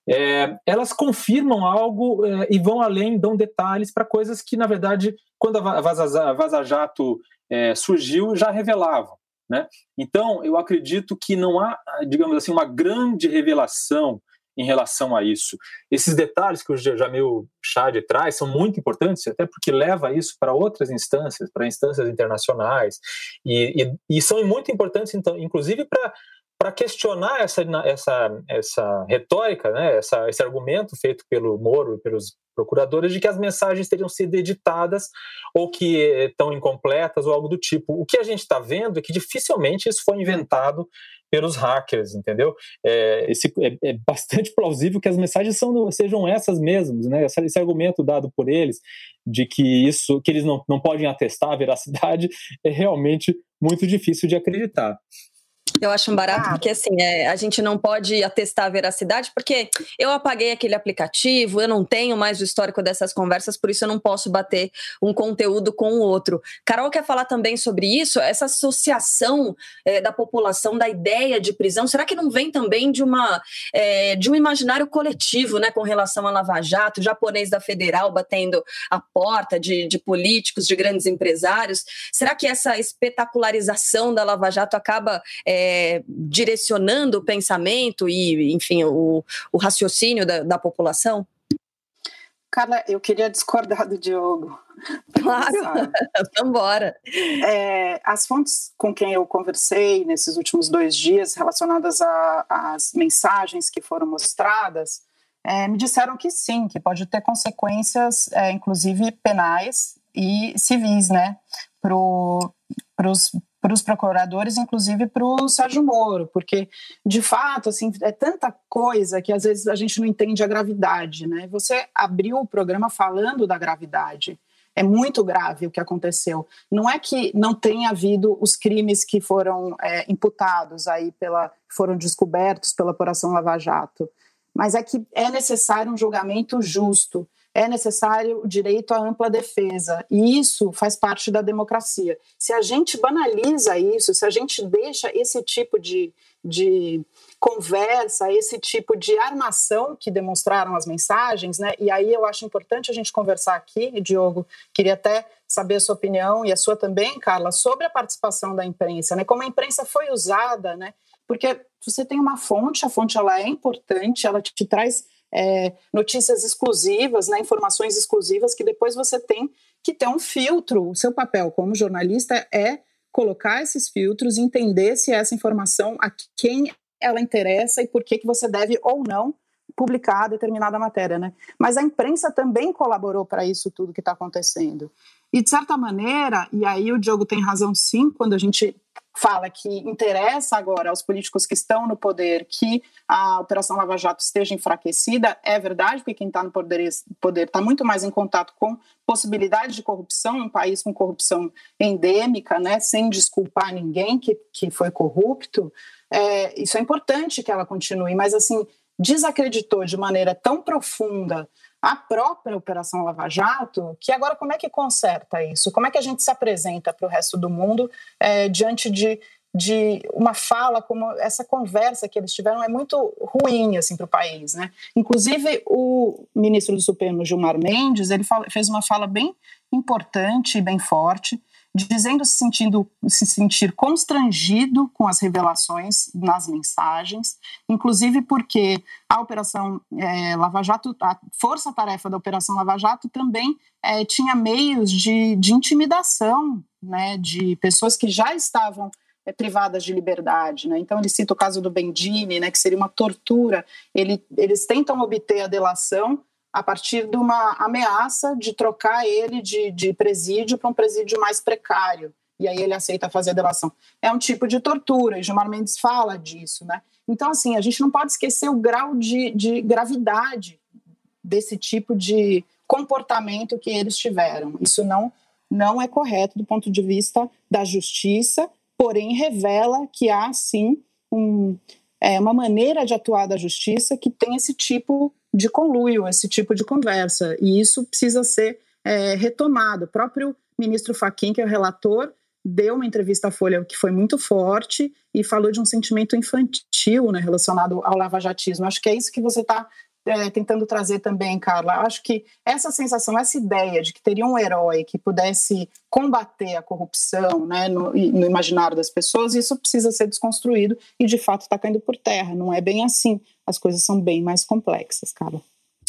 é, elas confirmam algo é, e vão além, dão detalhes para coisas que, na verdade, quando a Vaza, a Vaza Jato é, surgiu, já revelavam. Né? Então, eu acredito que não há, digamos assim, uma grande revelação em relação a isso. Esses detalhes que o Jamil Chad traz são muito importantes, até porque leva isso para outras instâncias, para instâncias internacionais, e, e, e são muito importantes, então, inclusive para para questionar essa, essa, essa retórica, né, essa, esse argumento feito pelo Moro e pelos procuradores de que as mensagens teriam sido editadas ou que estão incompletas ou algo do tipo. O que a gente está vendo é que dificilmente isso foi inventado pelos hackers, entendeu? É, esse, é, é, bastante plausível que as mensagens são, sejam essas mesmas, né? Esse, esse, argumento dado por eles de que isso, que eles não, não podem atestar a veracidade, é realmente muito difícil de acreditar. Eu acho um barato, porque assim, é, a gente não pode atestar a veracidade, porque eu apaguei aquele aplicativo, eu não tenho mais o histórico dessas conversas, por isso eu não posso bater um conteúdo com o outro. Carol quer falar também sobre isso, essa associação é, da população da ideia de prisão, será que não vem também de uma é, de um imaginário coletivo, né, com relação a Lava Jato, japonês da Federal batendo a porta de, de políticos, de grandes empresários? Será que essa espetacularização da Lava Jato acaba é, direcionando o pensamento e, enfim, o, o raciocínio da, da população? Carla, eu queria discordar do Diogo. Claro, vambora. É, as fontes com quem eu conversei nesses últimos dois dias, relacionadas às mensagens que foram mostradas, é, me disseram que sim, que pode ter consequências, é, inclusive penais e civis, né, para os para os procuradores, inclusive para o Sérgio Moro, porque de fato assim é tanta coisa que às vezes a gente não entende a gravidade, né? Você abriu o programa falando da gravidade. É muito grave o que aconteceu. Não é que não tenha havido os crimes que foram é, imputados aí pela foram descobertos pela Operação Lava Jato, mas é que é necessário um julgamento justo é necessário o direito à ampla defesa, e isso faz parte da democracia. Se a gente banaliza isso, se a gente deixa esse tipo de, de conversa, esse tipo de armação que demonstraram as mensagens, né? E aí eu acho importante a gente conversar aqui, Diogo, queria até saber a sua opinião e a sua também, Carla, sobre a participação da imprensa, né? Como a imprensa foi usada, né? Porque você tem uma fonte, a fonte ela é importante, ela te, traz é, notícias exclusivas, né, informações exclusivas que depois você tem que ter um filtro. O seu papel como jornalista é colocar esses filtros, entender se essa informação a quem ela interessa e por que, que você deve ou não publicar determinada matéria, né? Mas a imprensa também colaborou para isso tudo que está acontecendo. E de certa maneira, e aí o Diogo tem razão sim, quando a gente fala que interessa agora aos políticos que estão no poder que a Operação Lava Jato esteja enfraquecida, é verdade, porque quem está no poder está muito mais em contato com possibilidades de corrupção, um país com corrupção endêmica, né, sem desculpar ninguém que, que foi corrupto. É, isso é importante que ela continue, mas assim desacreditou de maneira tão profunda a própria Operação Lava Jato, que agora como é que conserta isso? Como é que a gente se apresenta para o resto do mundo é, diante de, de uma fala como essa conversa que eles tiveram é muito ruim assim para o país, né? Inclusive o ministro do Supremo Gilmar Mendes ele fala, fez uma fala bem importante e bem forte dizendo se sentindo se sentir constrangido com as revelações nas mensagens, inclusive porque a operação é, Lava Jato, a força-tarefa da operação Lava Jato também é, tinha meios de, de intimidação, né, de pessoas que já estavam é, privadas de liberdade, né? Então ele cita o caso do Bendini, né, que seria uma tortura. Ele, eles tentam obter a delação a partir de uma ameaça de trocar ele de, de presídio para um presídio mais precário. E aí ele aceita fazer a delação. É um tipo de tortura, e Gilmar Mendes fala disso, né? Então, assim, a gente não pode esquecer o grau de, de gravidade desse tipo de comportamento que eles tiveram. Isso não, não é correto do ponto de vista da justiça, porém revela que há, sim, um, é, uma maneira de atuar da justiça que tem esse tipo de conluio, esse tipo de conversa. E isso precisa ser é, retomado. O próprio ministro Faquim, que é o relator, deu uma entrevista à Folha que foi muito forte e falou de um sentimento infantil né, relacionado ao lavajatismo. Acho que é isso que você está é, tentando trazer também, Carla. Acho que essa sensação, essa ideia de que teria um herói que pudesse combater a corrupção né, no, no imaginário das pessoas, isso precisa ser desconstruído e, de fato, está caindo por terra. Não é bem assim. As coisas são bem mais complexas, Carla.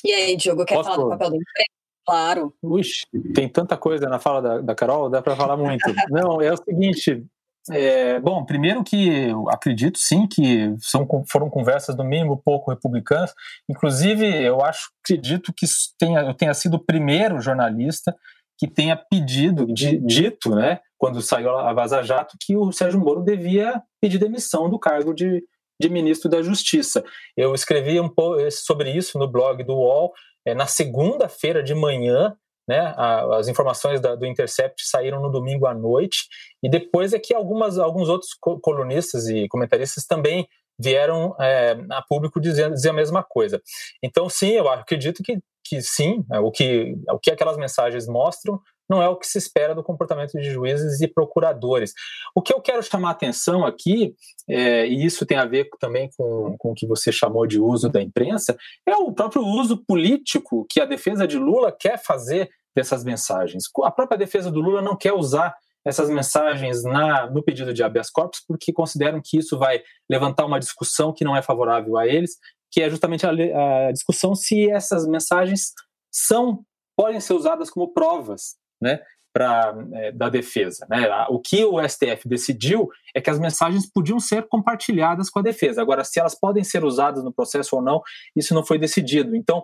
E aí, Diogo, quer Posso... falar do papel do emprego? Claro. Ux, tem tanta coisa na fala da, da Carol, dá para falar muito. Não, é o seguinte, é, bom, primeiro que eu acredito sim que são, foram conversas no mínimo pouco republicanas. Inclusive, eu acho, acredito que tenha, eu tenha sido o primeiro jornalista que tenha pedido, de, dito, né, quando saiu a Vaza Jato, que o Sérgio Moro devia pedir demissão do cargo de, de ministro da Justiça. Eu escrevi um pouco sobre isso no blog do UOL é, na segunda-feira de manhã, né? As informações da, do Intercept saíram no domingo à noite e depois é que algumas, alguns outros colunistas e comentaristas também vieram é, a público dizer, dizer a mesma coisa. Então, sim, eu acredito que, que sim, o que, o que aquelas mensagens mostram não é o que se espera do comportamento de juízes e procuradores. O que eu quero chamar a atenção aqui, é, e isso tem a ver também com, com o que você chamou de uso da imprensa, é o próprio uso político que a defesa de Lula quer fazer dessas mensagens. A própria defesa do Lula não quer usar essas mensagens na, no pedido de habeas corpus porque consideram que isso vai levantar uma discussão que não é favorável a eles, que é justamente a, a discussão se essas mensagens são podem ser usadas como provas né, pra, é, da defesa. Né? O que o STF decidiu é que as mensagens podiam ser compartilhadas com a defesa. Agora, se elas podem ser usadas no processo ou não, isso não foi decidido. Então,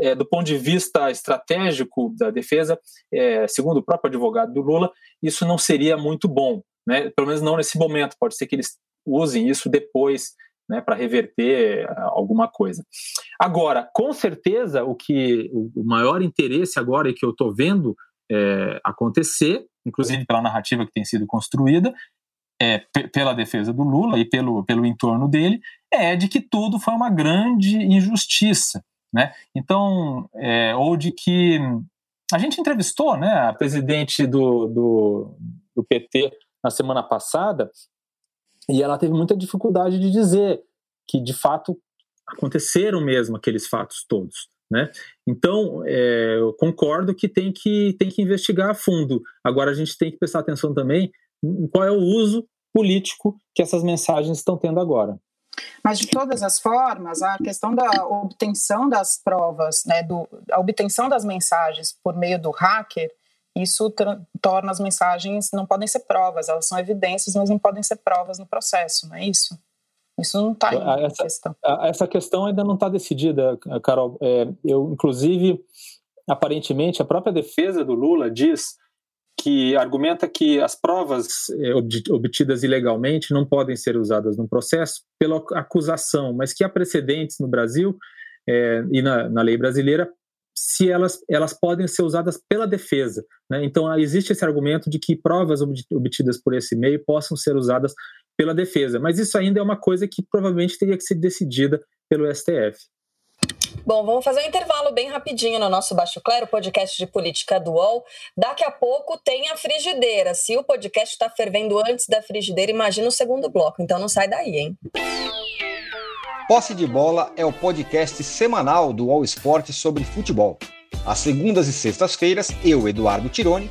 é, do ponto de vista estratégico da defesa, é, segundo o próprio advogado do Lula, isso não seria muito bom. Né? Pelo menos não nesse momento. Pode ser que eles usem isso depois né, para reverter alguma coisa. Agora, com certeza, o que o maior interesse agora e que eu estou vendo é, acontecer, inclusive pela narrativa que tem sido construída, é, pela defesa do Lula e pelo, pelo entorno dele, é de que tudo foi uma grande injustiça. Né? Então, é, ou de que. A gente entrevistou né, a presidente do, do, do PT na semana passada e ela teve muita dificuldade de dizer que, de fato, aconteceram mesmo aqueles fatos todos. Né? Então, é, eu concordo que tem, que tem que investigar a fundo. Agora, a gente tem que prestar atenção também em qual é o uso político que essas mensagens estão tendo agora. Mas, de todas as formas, a questão da obtenção das provas, né, do, a obtenção das mensagens por meio do hacker, isso torna as mensagens, não podem ser provas, elas são evidências, mas não podem ser provas no processo, não é isso? Isso não está em essa, questão. Essa questão ainda não está decidida, Carol. É, eu, inclusive, aparentemente, a própria defesa do Lula diz que argumenta que as provas é, obtidas ilegalmente não podem ser usadas no processo pela acusação, mas que há precedentes no Brasil é, e na, na, lei brasileira se elas, elas podem ser usadas pela defesa. Né? Então, existe esse argumento de que provas obtidas por esse meio possam ser usadas pela defesa. Mas isso ainda é uma coisa que provavelmente teria que ser decidida pelo STF. Bom, vamos fazer um intervalo bem rapidinho no nosso Baixo Clero, podcast de política do UOL. Daqui a pouco tem a frigideira. Se o podcast está fervendo antes da frigideira, imagina o segundo bloco. Então não sai daí, hein? Posse de Bola é o podcast semanal do UOL Esporte sobre futebol. Às segundas e sextas-feiras, eu, Eduardo Tironi,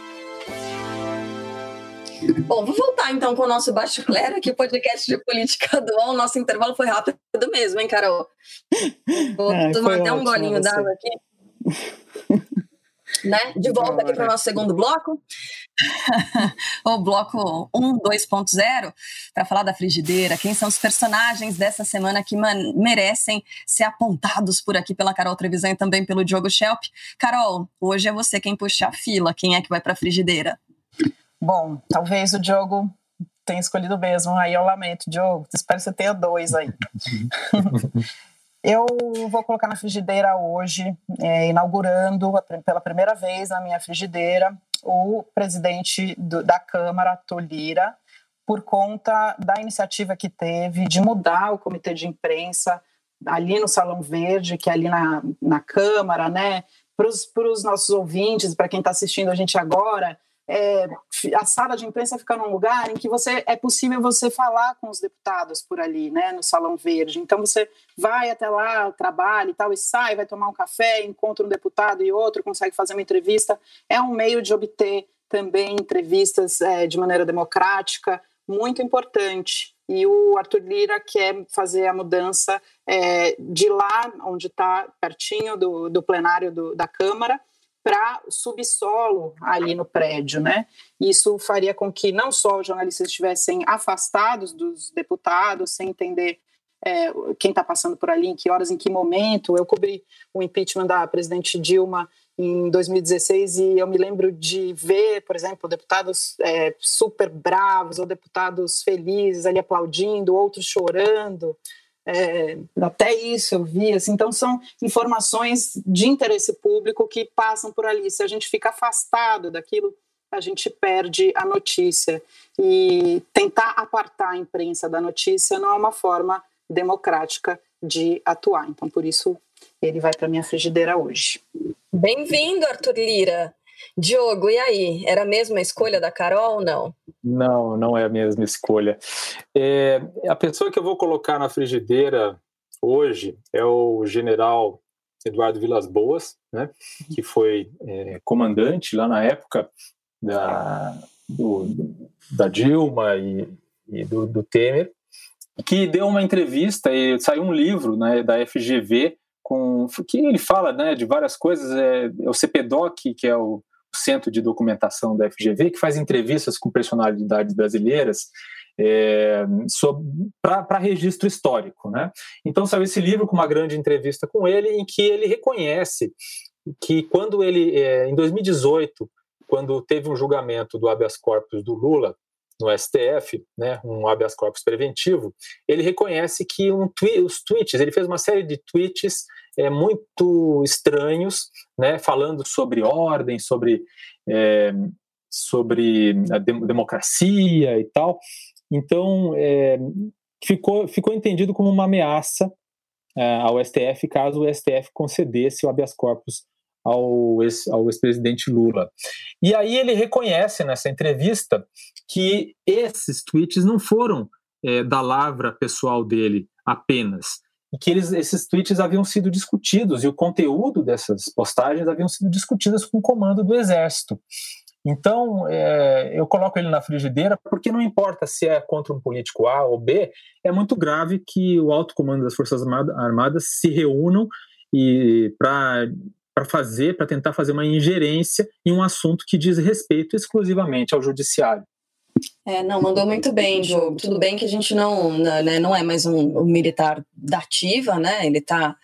Bom, vou voltar então com o nosso Baixo Clero, aqui o podcast de política do UOL. Nosso intervalo foi rápido mesmo, hein, Carol? Vou é, tomar até um golinho d'água aqui. né? De volta aqui para o nosso segundo bloco. o bloco 1, 2.0, para falar da frigideira. Quem são os personagens dessa semana que merecem ser apontados por aqui pela Carol Trevisan e também pelo Diogo Schelp? Carol, hoje é você quem puxa a fila. Quem é que vai para a frigideira? Bom, talvez o Diogo tenha escolhido mesmo. Aí eu lamento, Diogo. Espero que você tenha dois aí. eu vou colocar na frigideira hoje, é, inaugurando pela primeira vez na minha frigideira o presidente do, da Câmara, Tolira, por conta da iniciativa que teve de mudar o comitê de imprensa ali no Salão Verde, que é ali na, na Câmara, né? Para os nossos ouvintes, para quem está assistindo a gente agora, é, a sala de imprensa fica num lugar em que você é possível você falar com os deputados por ali, né, no Salão Verde. Então você vai até lá, trabalha e tal, e sai, vai tomar um café, encontra um deputado e outro, consegue fazer uma entrevista. É um meio de obter também entrevistas é, de maneira democrática, muito importante. E o Arthur Lira quer fazer a mudança é, de lá, onde está pertinho do, do plenário do, da Câmara, para subsolo ali no prédio, né? Isso faria com que não só os jornalistas estivessem afastados dos deputados, sem entender é, quem está passando por ali, em que horas, em que momento. Eu cobri o impeachment da presidente Dilma em 2016 e eu me lembro de ver, por exemplo, deputados é, super bravos ou deputados felizes ali aplaudindo, outros chorando. É, até isso eu vi, assim, então são informações de interesse público que passam por ali. Se a gente fica afastado daquilo, a gente perde a notícia. E tentar apartar a imprensa da notícia não é uma forma democrática de atuar. Então, por isso, ele vai para minha frigideira hoje. Bem-vindo, Arthur Lira. Diogo, e aí? Era a mesma escolha da Carol ou não? Não, não é a mesma escolha. É, a pessoa que eu vou colocar na frigideira hoje é o general Eduardo Vilas Boas, né, que foi é, comandante lá na época da, do, da Dilma e, e do, do, Temer, que deu uma entrevista e saiu um livro né, da FGV com que ele fala né, de várias coisas, é, é o CPDOC, que é o Centro de Documentação da FGV, que faz entrevistas com personalidades brasileiras é, para registro histórico. Né? Então saiu esse livro com uma grande entrevista com ele, em que ele reconhece que quando ele, é, em 2018, quando teve um julgamento do habeas corpus do Lula no STF, né, um habeas corpus preventivo, ele reconhece que um twi os tweets, ele fez uma série de tweets é, muito estranhos, né, falando sobre ordem, sobre, é, sobre a democracia e tal. Então, é, ficou, ficou entendido como uma ameaça é, ao STF caso o STF concedesse o habeas corpus ao, ex, ao ex-presidente Lula. E aí ele reconhece nessa entrevista que esses tweets não foram é, da lavra pessoal dele apenas, e que eles, esses tweets haviam sido discutidos e o conteúdo dessas postagens haviam sido discutidas com o comando do Exército. Então, é, eu coloco ele na frigideira porque não importa se é contra um político A ou B, é muito grave que o alto comando das Forças Armadas se reúnam e para fazer, para tentar fazer uma ingerência em um assunto que diz respeito exclusivamente ao judiciário. É, não, mandou muito bem, Diogo. Tudo bem que a gente não, né, não é mais um, um militar da ativa, né? Ele está,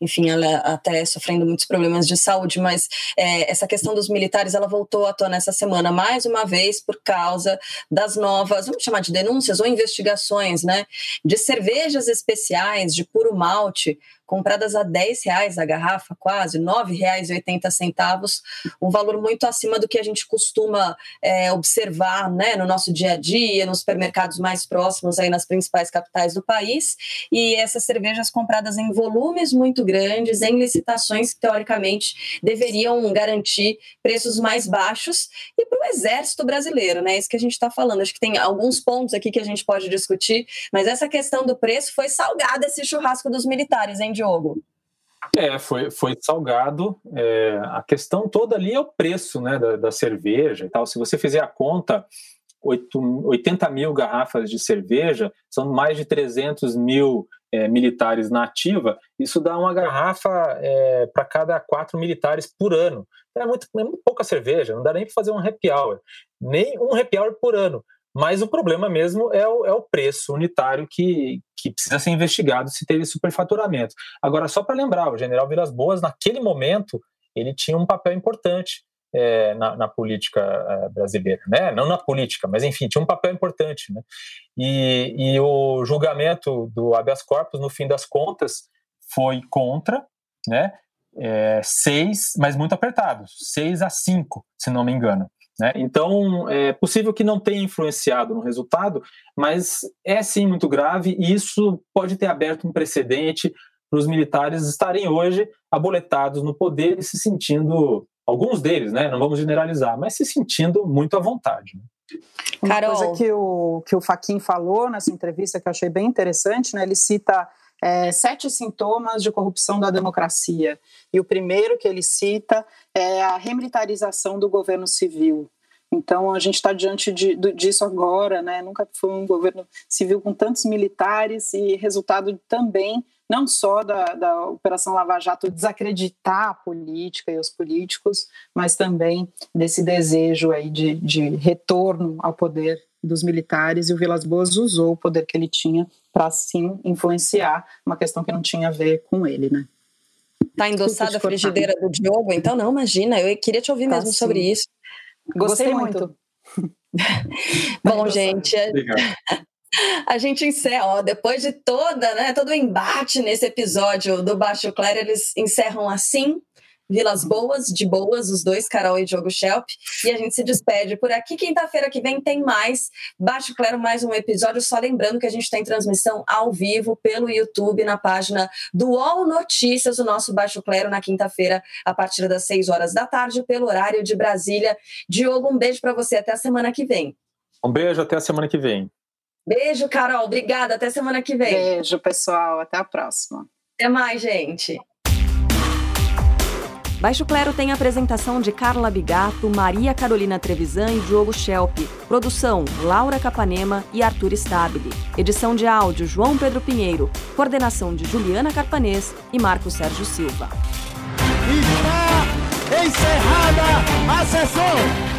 enfim, ela até sofrendo muitos problemas de saúde, mas é, essa questão dos militares, ela voltou à tona essa semana, mais uma vez, por causa das novas, vamos chamar de denúncias ou investigações, né? De cervejas especiais de puro malte compradas a 10 reais a garrafa, quase, R$ 9,80, um valor muito acima do que a gente costuma é, observar né, no nosso dia a dia, nos supermercados mais próximos, aí nas principais capitais do país. E essas cervejas compradas em volumes muito grandes, em licitações que, teoricamente, deveriam garantir preços mais baixos e para o exército brasileiro, né? Isso que a gente está falando. Acho que tem alguns pontos aqui que a gente pode discutir, mas essa questão do preço foi salgada esse churrasco dos militares, hein, Diogo? É, foi, foi salgado. É, a questão toda ali é o preço né, da, da, cerveja e tal. Se você fizer a conta, 8, 80 mil garrafas de cerveja, são mais de 300 mil é, militares na ativa, isso dá uma garrafa é, para cada quatro militares por ano. É muito, é muito pouca cerveja, não dá nem para fazer um happy hour. Nem um happy hour por ano. Mas o problema mesmo é o, é o preço unitário que, que precisa ser investigado se teve superfaturamento. Agora, só para lembrar, o general Vilas Boas, naquele momento, ele tinha um papel importante é, na, na, política é, brasileira, né? Não na política, mas enfim, tinha um papel importante, né? E, e o julgamento do habeas corpus, no fim das contas, foi contra, né? É, seis, mas muito apertado, seis a cinco, se não me engano. Né? Então, é possível que não tenha influenciado no resultado, mas é sim muito grave e isso pode ter aberto um precedente para os militares estarem hoje aboletados no poder e se sentindo, alguns deles, né? não vamos generalizar, mas se sentindo muito à vontade. Né? Uma Carol. coisa que o, que o Faquin falou nessa entrevista que eu achei bem interessante, né? ele cita é, sete sintomas de corrupção da democracia. E o primeiro que ele cita é a remilitarização do governo civil. Então a gente está diante de, disso agora, né? Nunca foi um governo civil com tantos militares e resultado também não só da, da Operação Lava Jato desacreditar a política e os políticos, mas também desse desejo aí de, de retorno ao poder dos militares e o Vilas Boas usou o poder que ele tinha para sim influenciar uma questão que não tinha a ver com ele, né? Tá endossada a frigideira do Diogo? Então não, imagina, eu queria te ouvir tá mesmo sim. sobre isso. Gostei, Gostei muito. Bom, gente, a gente encerra, ó, depois de toda, né, todo o embate nesse episódio do Baixo Claro, eles encerram assim, Vilas Boas, de boas, os dois, Carol e Diogo Schelp. E a gente se despede por aqui. Quinta-feira que vem tem mais. Baixo Claro, mais um episódio. Só lembrando que a gente tem transmissão ao vivo pelo YouTube, na página do UOL Notícias, o nosso Baixo Claro, na quinta-feira, a partir das 6 horas da tarde, pelo horário de Brasília. Diogo, um beijo para você. Até a semana que vem. Um beijo, até a semana que vem. Beijo, Carol. Obrigada. Até semana que vem. Beijo, pessoal. Até a próxima. Até mais, gente. Baixo Clero tem apresentação de Carla Bigato, Maria Carolina Trevisan e Diogo Schelp. Produção: Laura Capanema e Arthur Stabile. Edição de áudio: João Pedro Pinheiro. Coordenação de Juliana Carpanês e Marco Sérgio Silva. Está encerrada a sessão!